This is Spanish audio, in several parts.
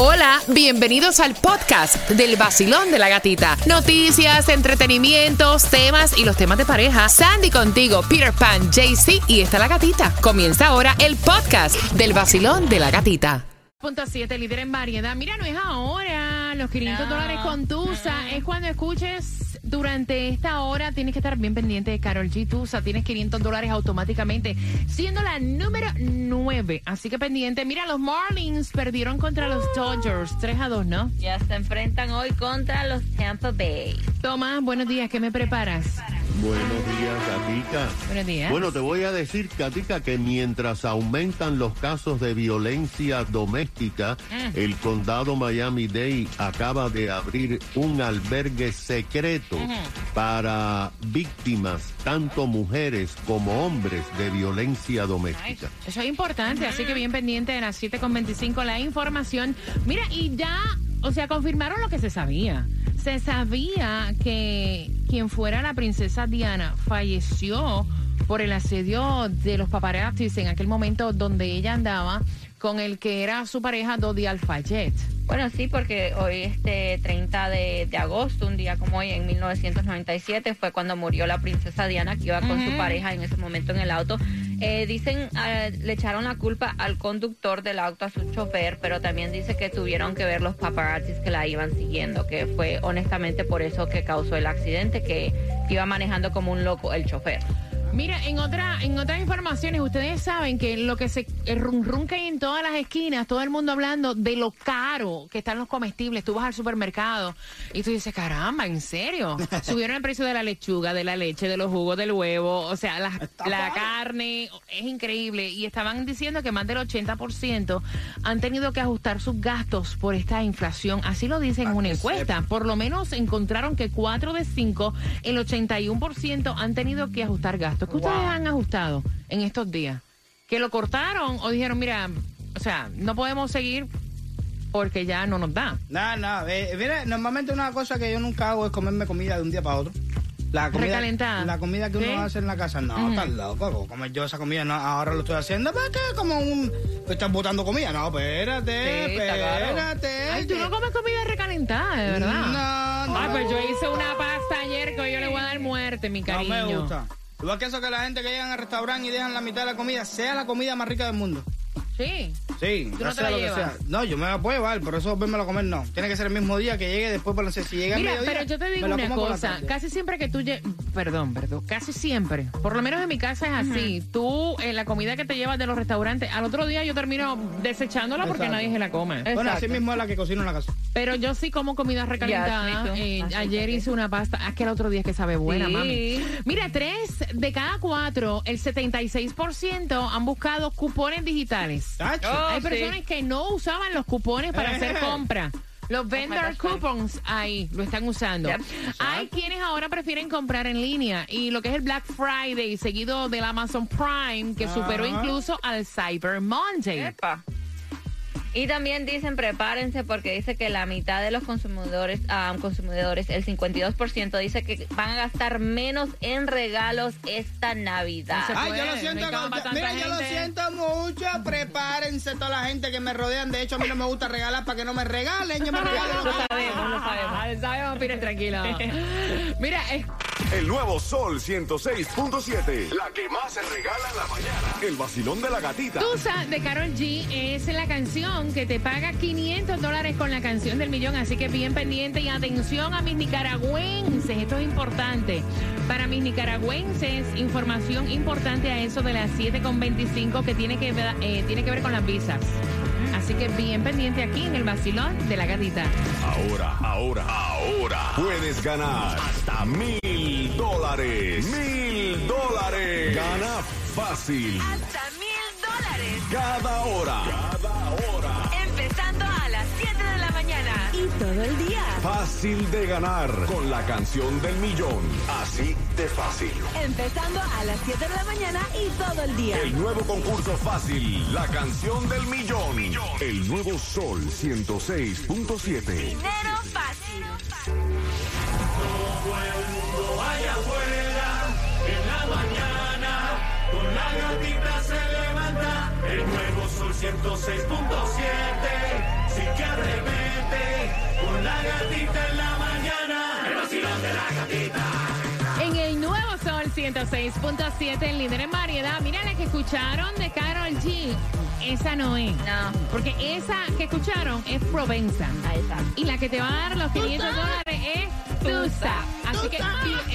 Hola, bienvenidos al podcast del vacilón de la gatita. Noticias, entretenimientos, temas y los temas de pareja. Sandy contigo, Peter Pan, JC y está la gatita. Comienza ahora el podcast del vacilón de la gatita. Punto 7, líder en variedad. Mira, no es ahora. Los 500 dólares con Tusa es cuando escuches durante esta hora tienes que estar bien pendiente de Carol G. Tusa. Tienes 500 dólares automáticamente, siendo la número 9. Así que pendiente. Mira, los Marlins perdieron contra los Dodgers 3 a 2, ¿no? Ya se enfrentan hoy contra los Tampa Bay. Tomás, buenos días. ¿Qué me preparas? Buenos días, Katica. Buenos días. Bueno, te voy a decir, Katica, que mientras aumentan los casos de violencia doméstica, Mm. el condado Miami-Dade acaba de abrir un albergue secreto para víctimas, tanto mujeres como hombres, de violencia doméstica. Eso es importante, así que bien pendiente de las 7.25 la información. Mira, y ya, o sea, confirmaron lo que se sabía. Se sabía que quien fuera la princesa Diana falleció por el asedio de los paparazzis en aquel momento donde ella andaba con el que era su pareja Dodi Alfayet. Bueno, sí, porque hoy, este 30 de, de agosto, un día como hoy, en 1997, fue cuando murió la princesa Diana, que iba con su pareja en ese momento en el auto. Eh, dicen, eh, le echaron la culpa al conductor del auto, a su chofer, pero también dice que tuvieron que ver los paparazzis que la iban siguiendo, que fue honestamente por eso que causó el accidente, que iba manejando como un loco el chofer. Mira, en otra, en otras informaciones, ustedes saben que lo que se, el que hay en todas las esquinas, todo el mundo hablando de lo caro que están los comestibles. Tú vas al supermercado y tú dices, caramba, ¿en serio? Subieron el precio de la lechuga, de la leche, de los jugos del huevo, o sea, la, la carne, es increíble. Y estaban diciendo que más del 80% han tenido que ajustar sus gastos por esta inflación. Así lo dicen en una encuesta. Por lo menos encontraron que 4 de 5, el 81% han tenido que ajustar gastos. ¿Qué ustedes han ajustado en estos días? ¿Que lo cortaron o dijeron, mira, o sea, no podemos seguir porque ya no nos da? Nada, nada. Eh, mira, normalmente una cosa que yo nunca hago es comerme comida de un día para otro. La comida, Recalentada. La comida que ¿Sí? uno hace en la casa. No, estás loco. ¿cómo Comer yo esa comida, no, ahora lo estoy haciendo. ¿Para qué? Como un. Estás botando comida. No, espérate, Sí, claro. espérate. Ay, tú no comes comida recalentada, de verdad. No, no. Ay, pues yo hice una pasta ayer que hoy yo le voy a dar muerte, mi No cariño. me gusta. Igual que eso que la gente que llegan al restaurante y dejan la mitad de la comida, sea la comida más rica del mundo. Sí. Sí, ¿Tú ya no te la lo que llevas? sea. No, yo me la puedo llevar, por eso verme a comer no. Tiene que ser el mismo día que llegue después para Si llega al Mira, mediodía, pero yo te digo una cosa, casi siempre que tú lle- perdón, perdón, casi siempre, por lo menos en mi casa es así, tú en la comida que te llevas de los restaurantes, al otro día yo termino desechándola porque Exacto. nadie se la come. Bueno, así Exacto. mismo es la que cocino en la casa. Pero yo sí como comida recalentada. Eh, ayer hice una pasta, ah, que el otro día es que sabe buena, Sí. mami. Mira, tres de cada cuatro, el 76% han buscado cupones digitales. Tacho. Oh, Hay sí. personas que no usaban los cupones para hacer Eh. compras. Los vendor coupons ahí lo están usando. Yep. Hay quienes ahora prefieren comprar en línea y lo que es el Black Friday seguido del Amazon Prime que superó incluso al Cyber Monday. Epa. Y también dicen, prepárense porque dice que la mitad de los consumidores, ah, consumidores, el 52%, dice que van a gastar menos en regalos esta Navidad. Ay, yo lo no siento, tanta mira, yo lo siento mucho. Prepárense toda la gente que me rodean. De hecho, a mí no me gusta regalar para que no me regalen. Yo me regalo lo sabemos, lo sabemos. Sabemos, tranquilo. Mira, es- El nuevo Sol 106.7. La que más se regala en la mañana. El vacilón de la gatita. Tusa de Carol G es la canción que te paga 500 dólares con la canción del millón. Así que bien pendiente y atención a mis nicaragüenses. Esto es importante. Para mis nicaragüenses, información importante a eso de las 7.25 que tiene que, ver- eh, tiene que ver con las visas. Así que bien pendiente aquí en el vacilón de la gatita. Ahora, ahora, ahora. Puedes ganar hasta mil dólares. Mil dólares. Gana fácil. Hasta mil dólares. Cada hora. Cada hora. Empezando a las 7 de la mañana. Y todo el día. Fácil de ganar con la canción del millón. Así de fácil. Empezando a las 7 de la mañana y todo el día. El nuevo concurso fácil. La canción del millón. El nuevo Sol 106.7. Dinero fácil. El Sol 106.7, sí que arremete, con la gatita en la mañana, el vacilón de la gatita. En el nuevo Sol 106.7, el líder en variedad, mira la que escucharon de Carol G. Esa no es. No. Porque esa que escucharon es Provenza. Ahí está. Y la que te va a dar los 500 dólares es Tusa. Así que,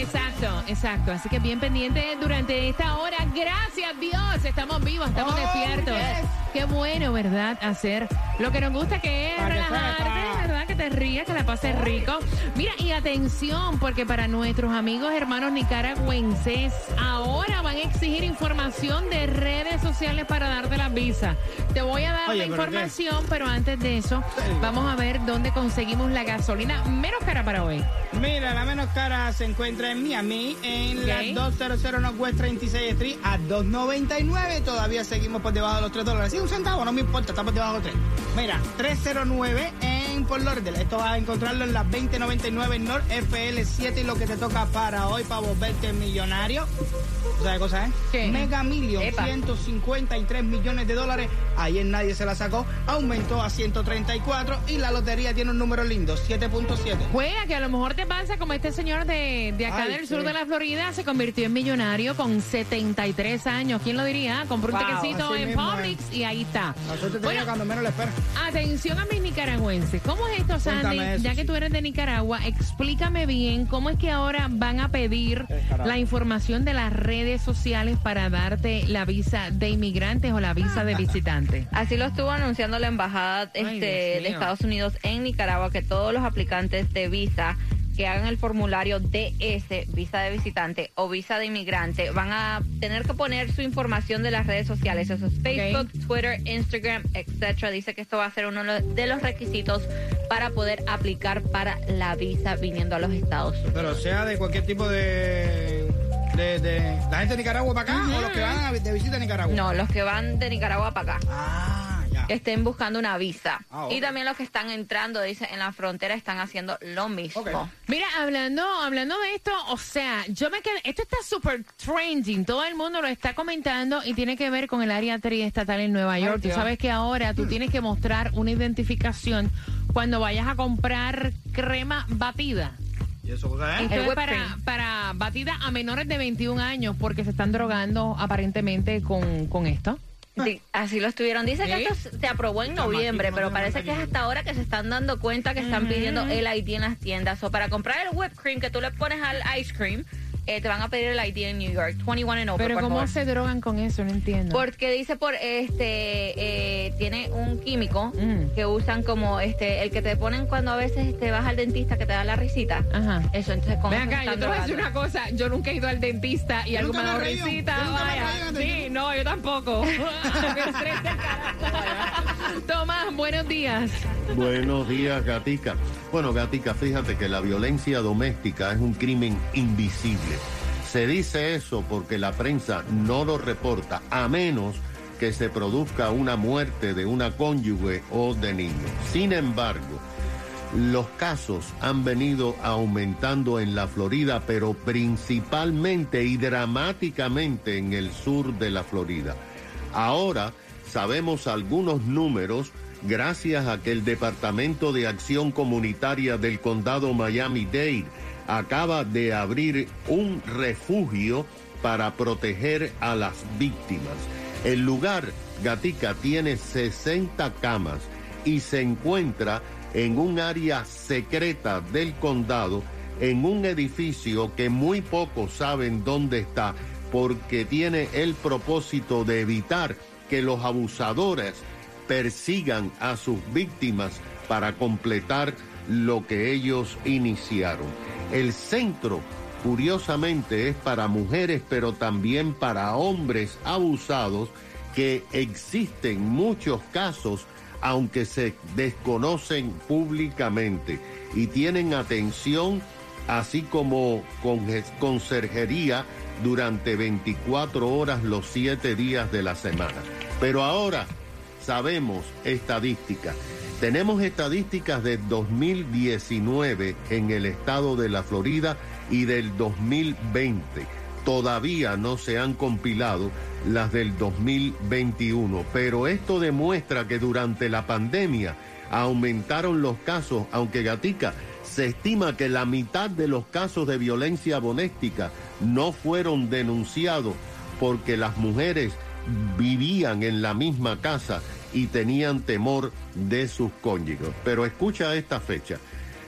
exacto, exacto. Así que bien pendiente durante esta hora. Gracias, Dios. Estamos vivos, estamos Oh, despiertos. yes. Qué bueno, ¿verdad? Hacer lo que nos gusta, que es relajarte. Que te rías, que la pases rico. Mira, y atención, porque para nuestros amigos hermanos nicaragüenses, ahora van a exigir información de redes sociales para darte la visa. Te voy a dar Oye, la información, pero antes de eso, vamos a ver dónde conseguimos la gasolina menos cara para hoy. Mira, la menos cara se encuentra en Miami, en Ok. la 200 Northwest 36 Street, a 2.99. Todavía seguimos por debajo de los 3 dólares. Sí, un centavo, no me importa, estamos debajo de 3. Mira, 309 en Fort Lauderdale. Esto vas a encontrarlo en la 2099 North FL7 y lo que te toca para hoy para volverte millonario. ¿Sabes cosa, eh? ¿Qué? Mega Million, Epa. 153 millones de dólares. Ayer nadie se la sacó. Aumentó a 134 y la lotería tiene un número lindo, 7.7. Juega, que a lo mejor te pasa como este señor de, de acá Ay, del sí. sur de la Florida, se convirtió en millonario con 73 años. ¿Quién lo diría? Compró un Wow, tequecito en mismo. Publix y ahí está. Te Bueno, cuando menos la esperas. Atención a mis nicaragüenses. ¿Cómo es esto, Sandy? Eso, ya que sí. tú eres de Nicaragua, explícame bien cómo es que ahora van a pedir Eh, la información de las redes sociales para darte la visa de inmigrantes o la visa de visitante. Así lo estuvo anunciando la embajada este, de. Estados Unidos en Nicaragua que todos los aplicantes de visa que hagan el formulario DS, visa de visitante o visa de inmigrante, van a tener que poner su información de las redes sociales. Eso es Facebook, Twitter, Instagram, etcétera. Dice que esto va a ser uno de los requisitos para poder aplicar para la visa viniendo a los Estados Unidos. Pero sea de cualquier tipo de. De, de- la gente de Nicaragua para acá o los que van a- de visita a Nicaragua. No, los que van de Nicaragua para acá. Ah, ya. que estén buscando una visa. Ah. Y también los que están entrando, dice, en la frontera están haciendo lo mismo. Mira, hablando, hablando de esto, o sea, yo me quedé, esto está súper trending, todo el mundo lo está comentando y tiene que ver con el área triestatal en Nueva York. Tú sabes que ahora tú tienes que mostrar una identificación cuando vayas a comprar crema batida. ¿Y eso cosa es? Esto El es whipped para, para batida a menores de 21 años porque se están drogando aparentemente con, con esto. Sí, así lo estuvieron. Dice que ¿Sí? esto se aprobó en noviembre, no pero parece que es hasta ahora que se están dando cuenta que están pidiendo el ID en las tiendas. O para comprar el whipped cream que tú le pones al ice cream, eh, te van a pedir el ID en New York, 21 and over, Pero por ¿cómo favor. se drogan con eso? No entiendo. Porque dice por este eh, tiene un químico Mm. que usan como este el que te ponen cuando a veces te vas al dentista que te da la risita. Ajá. Eso entonces con Ven acá, yo te voy a decir una cosa. Yo nunca he ido al dentista y Yo algo me ha dado risita. Yo nunca me he Vaya. reído Sí, no, yo tampoco. Tomás, buenos días. Buenos días, Gatica. Bueno, Gatica, fíjate que la violencia doméstica es un crimen invisible. Se dice eso porque la prensa no lo reporta, a menos que se produzca una muerte de una cónyuge o de niños. Sin embargo, los casos han venido aumentando en la Florida, pero principalmente y dramáticamente en el sur de la Florida. Ahora sabemos algunos números gracias a que el Departamento de Acción Comunitaria del Condado Miami-Dade acaba de abrir un refugio para proteger a las víctimas. El lugar, Gatica, tiene 60 camas y se encuentra en un área secreta del condado, en un edificio que muy pocos saben dónde está, porque tiene el propósito de evitar que los abusadores persigan a sus víctimas para completar lo que ellos iniciaron. El centro, curiosamente, es para mujeres, pero también para hombres abusados, que existen muchos casos, aunque se desconocen públicamente, y tienen atención, así como con conserjería durante 24 horas los 7 días de la semana. Pero ahora sabemos estadísticas. Tenemos estadísticas del 2019 en el estado de la Florida y del 2020. Todavía no se han compilado las del 2021, pero esto demuestra que durante la pandemia aumentaron los casos, aunque Gatica se estima que la mitad de los casos de violencia doméstica no fueron denunciados porque las mujeres vivían en la misma casa y tenían temor de sus cónyuges. Pero escucha esta fecha.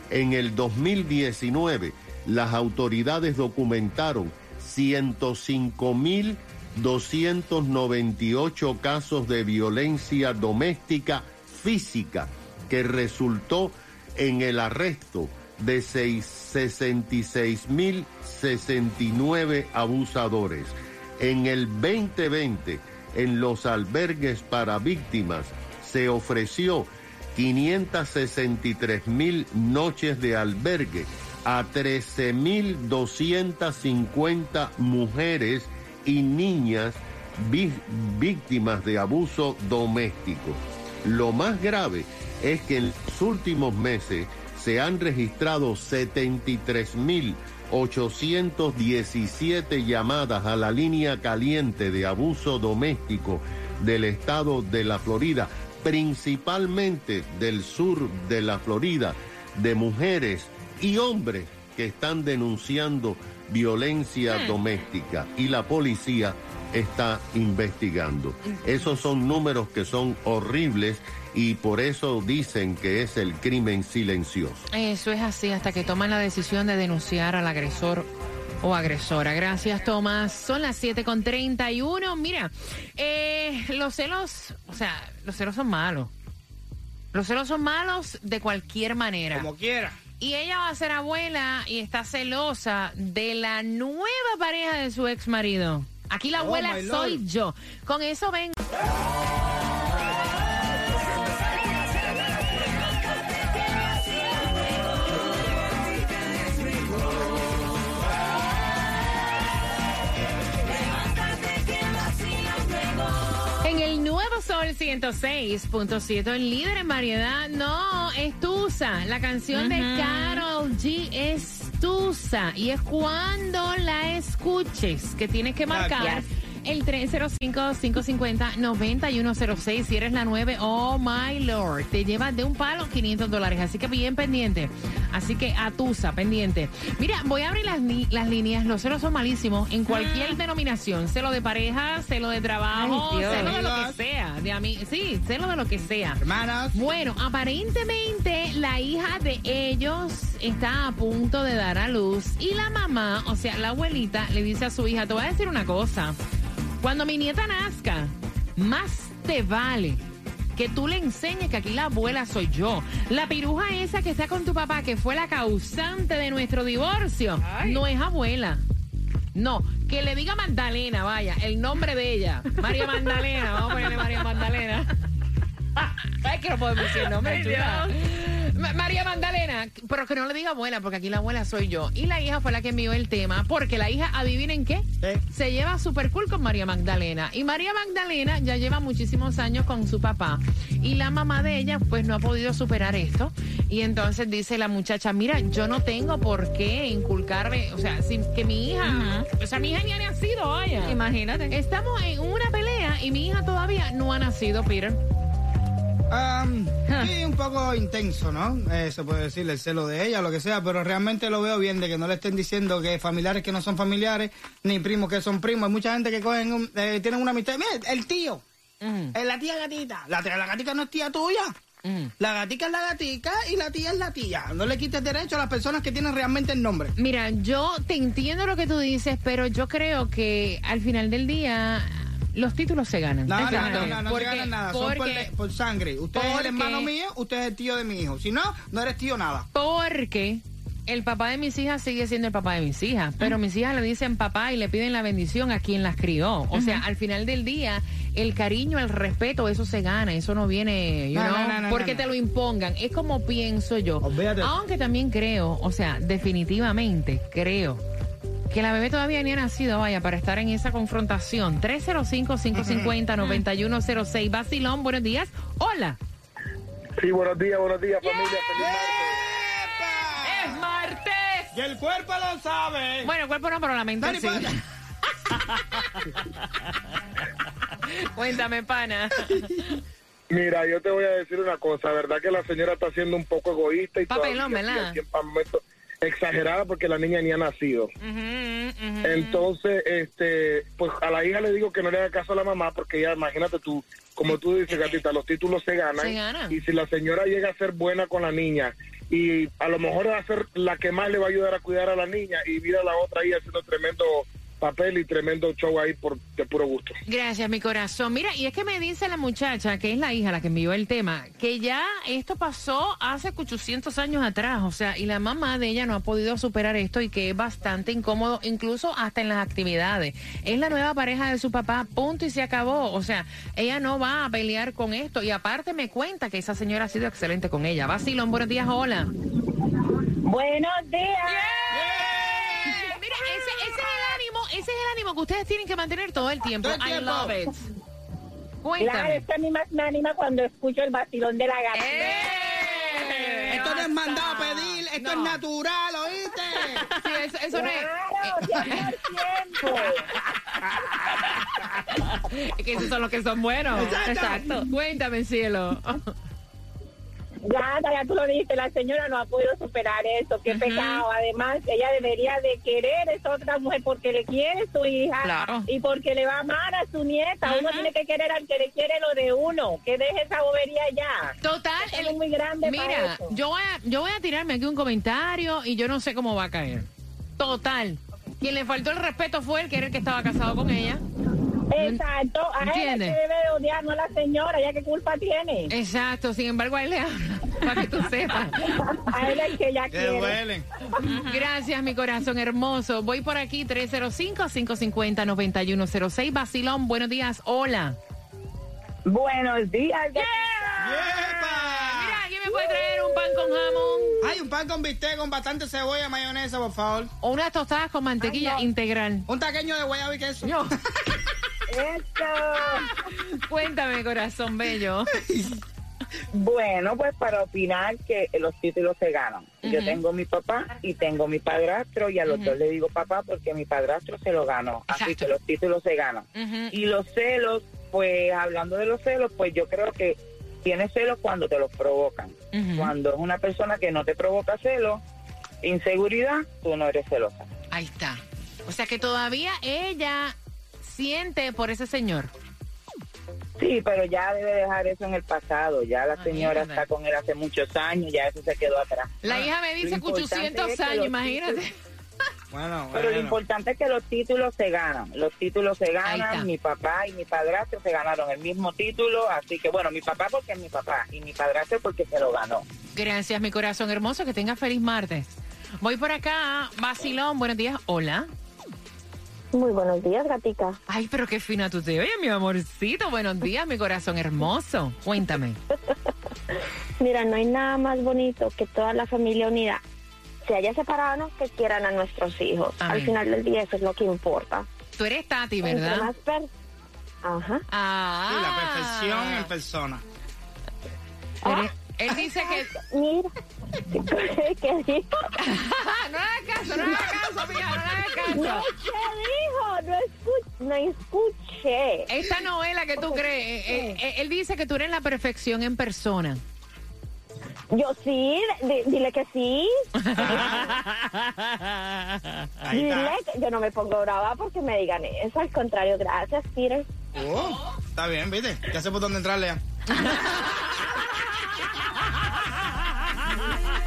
En el 2019, las autoridades documentaron 105.298 casos de violencia doméstica física que resultó en el arresto de 66.069 abusadores. En el 2020, en los albergues para víctimas, se ofreció 563 mil noches de albergue a 13.250 mujeres y niñas víctimas de abuso doméstico. Lo más grave es que en los últimos meses se han registrado 73.817 llamadas a la línea caliente de abuso doméstico del estado de la Florida, principalmente del sur de la Florida, de mujeres y hombres que están denunciando violencia doméstica. Y la policía está investigando. Esos son números que son horribles y por eso dicen que es el crimen silencioso. Eso es así hasta que toman la decisión de denunciar al agresor o agresora. Gracias, Tomás. Son las 7.31. Mira, eh, los celos, o sea, los celos son malos. Los celos son malos de cualquier manera. Como quiera. Y ella va a ser abuela y está celosa de la nueva pareja de su ex marido. Aquí la Oh, abuela soy yo. Con eso ven. Nuevo Sol 106.7, el líder en variedad, no, es Tusa. La canción de Carol G es Tusa. Y es cuando la escuches que tienes que marcar. El 305-550-9106. Si eres la 9, oh my lord. Te llevas de un palo 500 dólares. Así que bien pendiente. Así que a Tusa, pendiente. Mira, voy a abrir las, las líneas. Los celos son malísimos en cualquier denominación. Celo de pareja, celo de trabajo, Ay, celo de lo que sea. De ami sí, celo de lo que sea. Hermanas. Bueno, aparentemente la hija de ellos está a punto de dar a luz y la mamá, o sea, la abuelita, le dice a su hija, te voy a decir una cosa, cuando mi nieta nazca, más te vale que tú le enseñes que aquí la abuela soy yo. La piruja esa que está con tu papá, que fue la causante de nuestro divorcio, Ay. no es abuela. No, que le diga Magdalena, vaya, el nombre de ella. María Magdalena, vamos a ponerle María Magdalena. Ay, que no podemos decir el nombre, Ay. Ma- María Magdalena, pero que no le diga abuela, porque aquí la abuela soy yo. Y la hija fue la que envió el tema, porque la hija, adivinen qué, ¿Qué? se lleva super cool con María Magdalena. Y María Magdalena ya lleva muchísimos años con su papá. Y la mamá de ella, pues no ha podido superar esto. Y entonces dice la muchacha, mira, yo no tengo por qué inculcarle, o sea, sin que mi hija, o sea, mi hija ni ha nacido, vaya. Imagínate. Estamos en una pelea y mi hija todavía no ha nacido, Peter. Um, sí, un poco intenso, ¿no? Eh, se puede decir el celo de ella, lo que sea, pero realmente lo veo bien de que no le estén diciendo que familiares que no son familiares, ni primos que son primos. Hay mucha gente que cogen, un- eh, tienen una amistad. Mira, el tío, Mm, eh, la tía gatita. La, gatica no es tía tuya. mm. La gatica es la gatica y la tía es la tía. No le quites derecho a las personas que tienen realmente el nombre. Mira, yo te entiendo lo que tú dices, pero yo creo que al final del día los títulos se ganan. No, no, no, no, no, Porque- se ganan nada. Son por, porque- sangre. Usted es el porque- hermano mío, usted es el tío de mi hijo. Si no, no eres tío nada. Porque el papá de mis hijas sigue siendo el papá de mis hijas, pero mis hijas le dicen papá y le piden la bendición a quien las crió. O sea, al final del día, el cariño, el respeto, eso se gana, eso no viene, you No, know, no, no, no, porque te lo impongan. Es como pienso yo. Aunque también creo, o sea, definitivamente creo que la bebé todavía ni ha nacido, vaya, para estar en esa confrontación. 305-550-9106. Basilón, buenos días. Hola. Sí, buenos días, buenos días, familia. Feliz martes. Es martes. Y el cuerpo lo sabe. Bueno, el cuerpo no, pero la mente Dani, sí. pa- Cuéntame, pana. Mira, yo te voy a decir una cosa, ¿verdad? Que la señora está siendo un poco egoísta y Papelón, todavía ¿verdad? así en momentos, exagerada porque la niña ni ha nacido. Entonces, este, pues a la hija le digo que no le haga caso a la mamá porque ya, imagínate tú, como tú dices, gatita, los títulos se ganan. Se. Y si la señora llega a ser buena con la niña y a lo mejor va a ser la que más le va a ayudar a cuidar a la niña y mira a la otra ahí haciendo tremendo papel y tremendo show ahí por de puro gusto. Gracias, mi corazón. Mira, y es que me dice la muchacha, que es la hija la que envió el tema, que ya esto pasó hace 800 años atrás, o sea, y la mamá de ella no ha podido superar esto y que es bastante incómodo, incluso hasta en las actividades. Es la nueva pareja de su papá, punto y se acabó. O sea, ella no va a pelear con esto y aparte me cuenta que esa señora ha sido excelente con ella. Vacilón, buenos días, hola. Buenos días. Mira, ese, ese es el ánimo, que ustedes tienen que mantener todo el tiempo. Todo el I tiempo. love it. Claro, Cuéntame. esto a mí más me anima cuando escucho el vacilón de la gata. ¡Eh! Esto no es mandado a pedir, esto No. es natural, ¿oíste? Sí, eso, eso no es. Claro, por tiempo. Es que esos son los que son buenos. Exacto. Cuéntame, cielo. Ya, ya tú lo dijiste, la señora no ha podido superar eso, qué pecado. Además, ella debería de querer a esa otra mujer porque le quiere su hija Claro. y porque le va a amar a su nieta. Uno tiene que querer al que le quiere lo de uno, que deje esa bobería ya. Total, es muy grande para mira, eso. yo voy, a, yo voy a tirarme aquí un comentario y yo no sé cómo va a caer. Total. Quien le faltó el respeto fue el que era el que estaba casado con ella. Exacto, a él es que debe de odiar, no a la señora, ya qué culpa tiene. Exacto, sin embargo, a él le habla, para que tú sepas. A él es que Que quiere. duelen. Gracias, mi corazón hermoso. Voy por aquí, 305-550-9106. Basilón, buenos días. Hola. Buenos días. Mira, ¡Yepa! ¿alguien me puede traer un pan con jamón? Hay un pan con bistec con bastante cebolla, mayonesa, por favor. O unas tostadas con mantequilla Ay, no. integral. Un taqueño de guayaba y queso. Yo. Eso. Cuéntame, corazón bello. Bueno, pues para opinar que los títulos se ganan. Yo tengo mi papá y tengo mi padrastro y a los dos le digo papá porque mi padrastro se lo ganó. Así que los títulos se ganan. Y los celos, pues hablando de los celos, pues yo creo que tienes celos cuando te los provocan. Cuando es una persona que no te provoca celos, inseguridad, tú no eres celosa. Ahí está. O sea que todavía ella siente por ese señor. Sí, pero ya debe dejar eso en el pasado. Ya la Ah, señora está con él hace muchos años, ya eso se quedó atrás. La hija me dice Lo importante 800 es que años, imagínate. Bueno, Pero lo bueno. importante es que los títulos se ganan. Los títulos se ganan. Mi papá y mi padrastro se ganaron el mismo título. Así que, bueno, mi papá porque es mi papá y mi padrastro porque se lo ganó. Gracias, mi corazón hermoso. Que tenga feliz martes. Voy por acá. Basilón, buenos días. Hola. Muy buenos días, gatica. Ay, pero qué fina tú te oyes, mi amorcito. Buenos días, mi corazón hermoso. Cuéntame. Mira, no hay nada más bonito que toda la familia unida se haya separado, ¿no? que quieran a nuestros hijos. Amén. Al final del día eso es lo que importa. Tú eres Tati, ¿verdad? más per- Ajá. Ah. Sí, la perfección en persona. Eres- Él dice que. Mira, ¿qué dijo? no le hagas caso, no le hagas caso, mija, no le hagas No, caso. ¿qué dijo? No, escu- no escuché. Esta novela que tú crees, eh, eh, él dice que tú eres la perfección en persona. Yo sí, di- dile que sí. Dile que yo no me pongo brava porque me digan eso. Al contrario, gracias, Peter. Oh, está bien, ¿viste? Ya sé por dónde entrarle ya.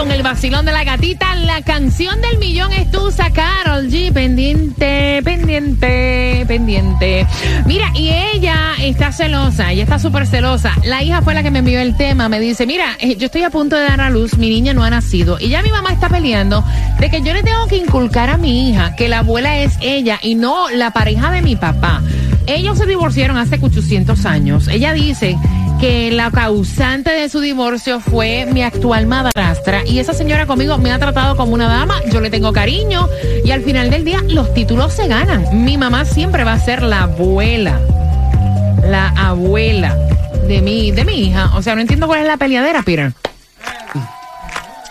con el vacilón de la gatita. La canción del millón es tusa, Carol G. Pendiente, pendiente, pendiente. Mira, y ella está celosa, ella está súper celosa. La hija fue la que me envió el tema. Me dice, mira, eh, yo estoy a punto de dar a luz, mi niña no ha nacido. Y ya mi mamá está peleando de que yo le tengo que inculcar a mi hija que la abuela es ella y no la pareja de mi papá. Ellos se divorciaron hace 800 años. Ella dice que la causante de su divorcio fue mi actual madrastra y esa señora conmigo me ha tratado como una dama, yo le tengo cariño y al final del día los títulos se ganan. Mi mamá siempre va a ser la abuela, la abuela de mi, de mi hija. O sea, no entiendo cuál es la peleadera, Peter.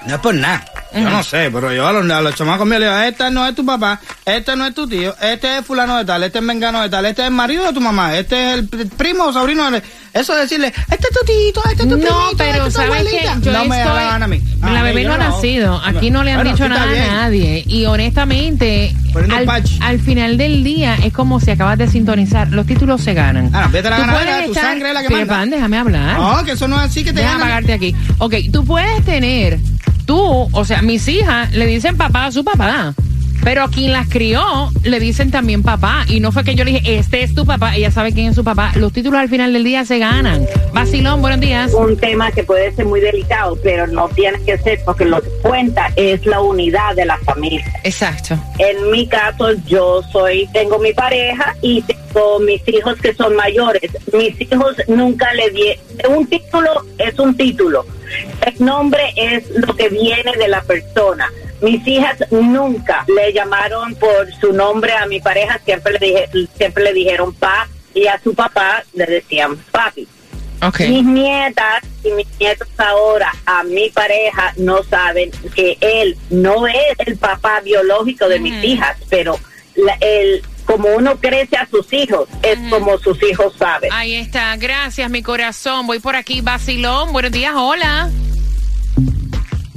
No es por nada. Yo no sé, pero yo a los, a los chamacos míos le digo, este no es tu papá, este no es tu tío, este es fulano de tal, este es mengano de tal, este es el marido de tu mamá, este es el pr- primo o sobrino de... Eso de decirle, este es tu tito, este es tu No, primito, pero este es tu ¿sabes qué? abuelita. Yo no me estoy- hagan a mí. A la mí, bebé no ha nacido. Aquí no le han Bueno, dicho nada bien. a nadie. Y honestamente, al, final del día es como si acabas de sintonizar. Los títulos se ganan. Ah, vete a la Tú ganadera, puedes tu estar- sangre es la que Pero, manda. pan, déjame hablar. No, que eso no es así que te Déjame ganan. pagarte aquí. Ok, tú puedes tener, tú, o sea, mis hijas le dicen papá a su papá. Pero a quien las crió le dicen también papá. Y no fue que yo le dije, este es tu papá. Ella sabe quién es su papá. Los títulos al final del día se ganan. Vacilón, buenos días. un tema que puede ser muy delicado, pero no tiene que ser porque lo que cuenta es la unidad de la familia. Exacto. En mi caso, yo soy, tengo mi pareja y tengo mis hijos que son mayores. Mis hijos nunca le di, un título es un título. El nombre es lo que viene de la persona. Mis hijas nunca le llamaron por su nombre a mi pareja, siempre le dije, siempre le dijeron pa y a su papá le decían papi. Mis nietas y mis nietos ahora a mi pareja no saben que él no es el papá biológico de mis hijas, pero la- el, como uno crece a sus hijos, es como sus hijos saben. Ahí está, gracias mi corazón. Voy por aquí, Basilón. Buenos días, hola.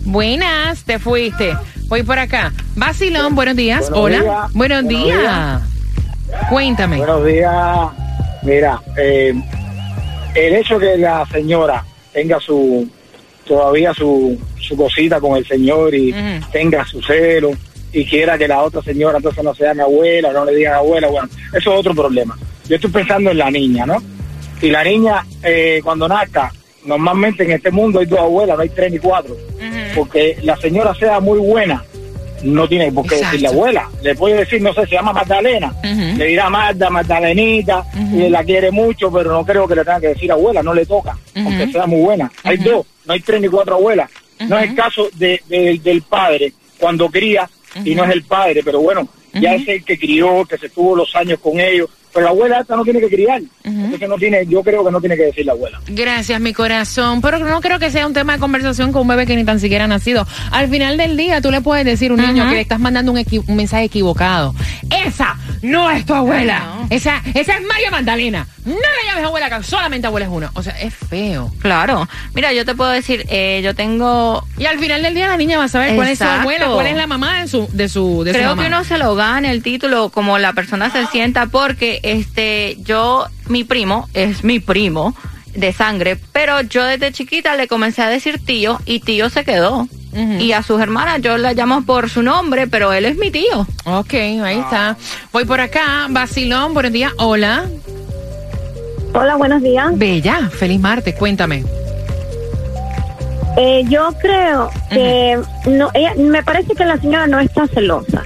Buenas, te fuiste. Voy por acá. Basilón, buenos días, Buenos hola. días. Buenos, Buenos días. días. Cuéntame. Buenos días. Mira, eh, el hecho que la señora tenga su todavía su, su cosita con el señor y tenga su celo y quiera que la otra señora entonces no sea mi abuela, no le digan abuela, bueno, eso es otro problema. Yo estoy pensando en la niña, ¿no? Y la niña eh, cuando nazca, normalmente en este mundo hay dos abuelas, no hay tres ni cuatro, porque la señora sea muy buena, no tiene por qué decirle abuela. Le puede decir, no sé, se llama Magdalena, le dirá Magda, Magdalenita, y la quiere mucho, pero no creo que le tenga que decir abuela, no le toca, aunque sea muy buena. Hay dos, no hay tres ni cuatro abuelas. No es el caso de, de- del padre cuando cría y no es el padre, pero bueno, ya es el que crió, que se tuvo los años con ellos, pero la abuela esta no tiene que criar. Entonces no tiene, yo creo que no tiene que decir la abuela. Gracias, mi corazón. Pero no creo que sea un tema de conversación con un bebé que ni tan siquiera ha nacido. Al final del día, tú le puedes decir a un niño que le estás mandando un, un mensaje equivocado. Esa no es tu abuela. Esa, esa es María Magdalena. No le llames abuela, que solamente abuela es uno. O sea, es feo. Claro. Mira, yo te puedo decir, eh, yo tengo Y al final del día, la niña va a saber cuál es su Exacto. abuela, cuál es la mamá de su, de su, de su Creo mamá. que uno se lo gana el título como la persona se sienta porque este yo mi primo es mi primo de sangre, pero yo desde chiquita le comencé a decir tío y tío se quedó. Y a sus hermanas yo la llamo por su nombre, pero él es mi tío. Ok, ahí está. Voy por acá. Basilón, buenos días. Hola. Hola, buenos días. Bella, feliz martes. Cuéntame. Eh, yo creo que no, ella, me parece que la señora no está celosa.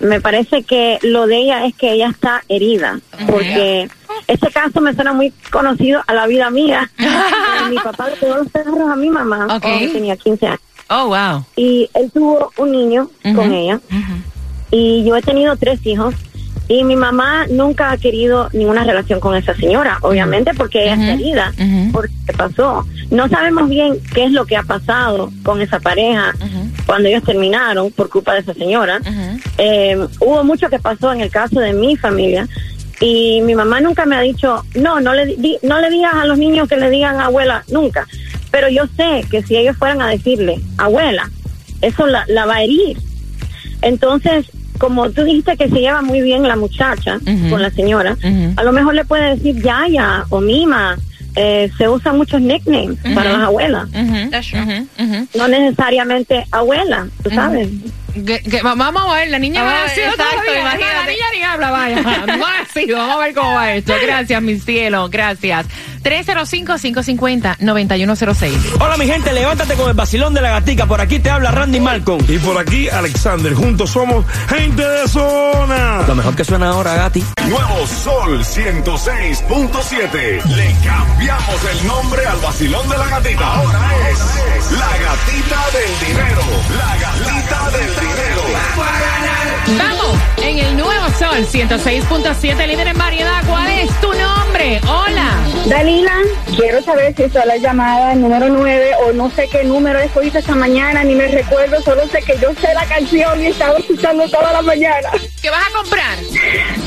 Me parece que lo de ella es que ella está herida, porque este caso me suena muy conocido a la vida mía. Eh, mi papá le pegó los perros a mi mamá cuando tenía 15 años. Oh, wow. Y él tuvo un niño con ella. Y yo he tenido tres hijos. Y mi mamá nunca ha querido ninguna relación con esa señora, obviamente porque ella está herida por lo que pasó. No sabemos bien qué es lo que ha pasado con esa pareja cuando ellos terminaron por culpa de esa señora. Eh, hubo mucho que pasó en el caso de mi familia y mi mamá nunca me ha dicho, no, no le, di- no le digas a los niños que le digan abuela, nunca. Pero yo sé que si ellos fueran a decirle abuela, eso la, la va a herir. Entonces, como tú dijiste que se lleva muy bien la muchacha con la señora, a lo mejor le puede decir yaya o mima. Eh, se usan muchos nicknames para las abuelas, no necesariamente abuela, tú sabes. Que- que va- vamos a ver, la niña va a a ver, decir exacto, todavía, La niña ni habla, vaya. No ha sido. Vamos a ver cómo va esto. Gracias, mi cielo. Gracias. 305-550-9106. Hola mi gente, levántate con el vacilón de la gatica. Por aquí te habla Randy Malcolm. Y por aquí, Alexander. Juntos somos gente de zona. Lo mejor que suena ahora, Gati. Nuevo Sol 106.7. Le cambiamos el nombre al vacilón de la gatita. Ahora es la gatita del dinero. La gatita del dinero. Vamos en el nuevo sol Sol 106.7, líder en variedad. ¿Cuál es tu nombre? Hola. Dalila, quiero saber si es la llamada número 9 o no sé qué número escogiste esta mañana, ni me recuerdo, solo sé que yo sé la canción y estaba escuchando toda la mañana. ¿Qué vas a comprar?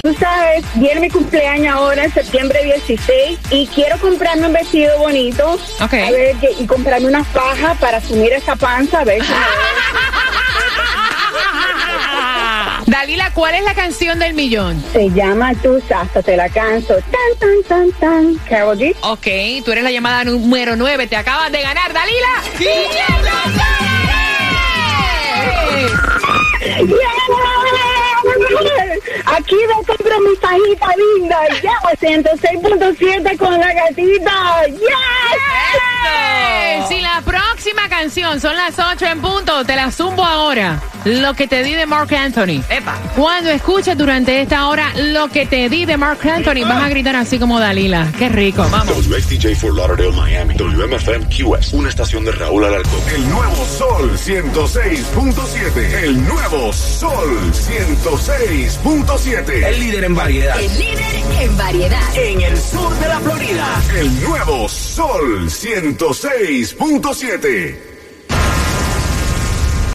Tú sabes, viene mi cumpleaños ahora en septiembre 16 y quiero comprarme un vestido bonito. Ok. A ver, y comprarme una faja para asumir esa panza, a ver si me Dalila, ¿cuál es la canción del millón? Se llama Tú hasta te la canso. Tan, tan, tan, tan. Carol G. Ok, tú eres la llamada número 9. Te acabas de ganar, Dalila. Aquí me compro mi fajita linda. Ya, 106.7 con la gatita. ¡Eh! Si la próxima canción son las 8 en punto, te la zumbo ahora. Lo que te di de Mark Anthony. Cuando escuches durante esta hora lo que te di de Mark Anthony, vas a gritar así como Dalila. Qué rico, vamos. WXTJ for Lauderdale, Miami. WMFM QS. Una estación de Raúl Alarcón. El nuevo Sol 106.7. El nuevo Sol 106.7. El líder en variedad. El líder en variedad. En el sur de la Florida. El nuevo Sol 106.7.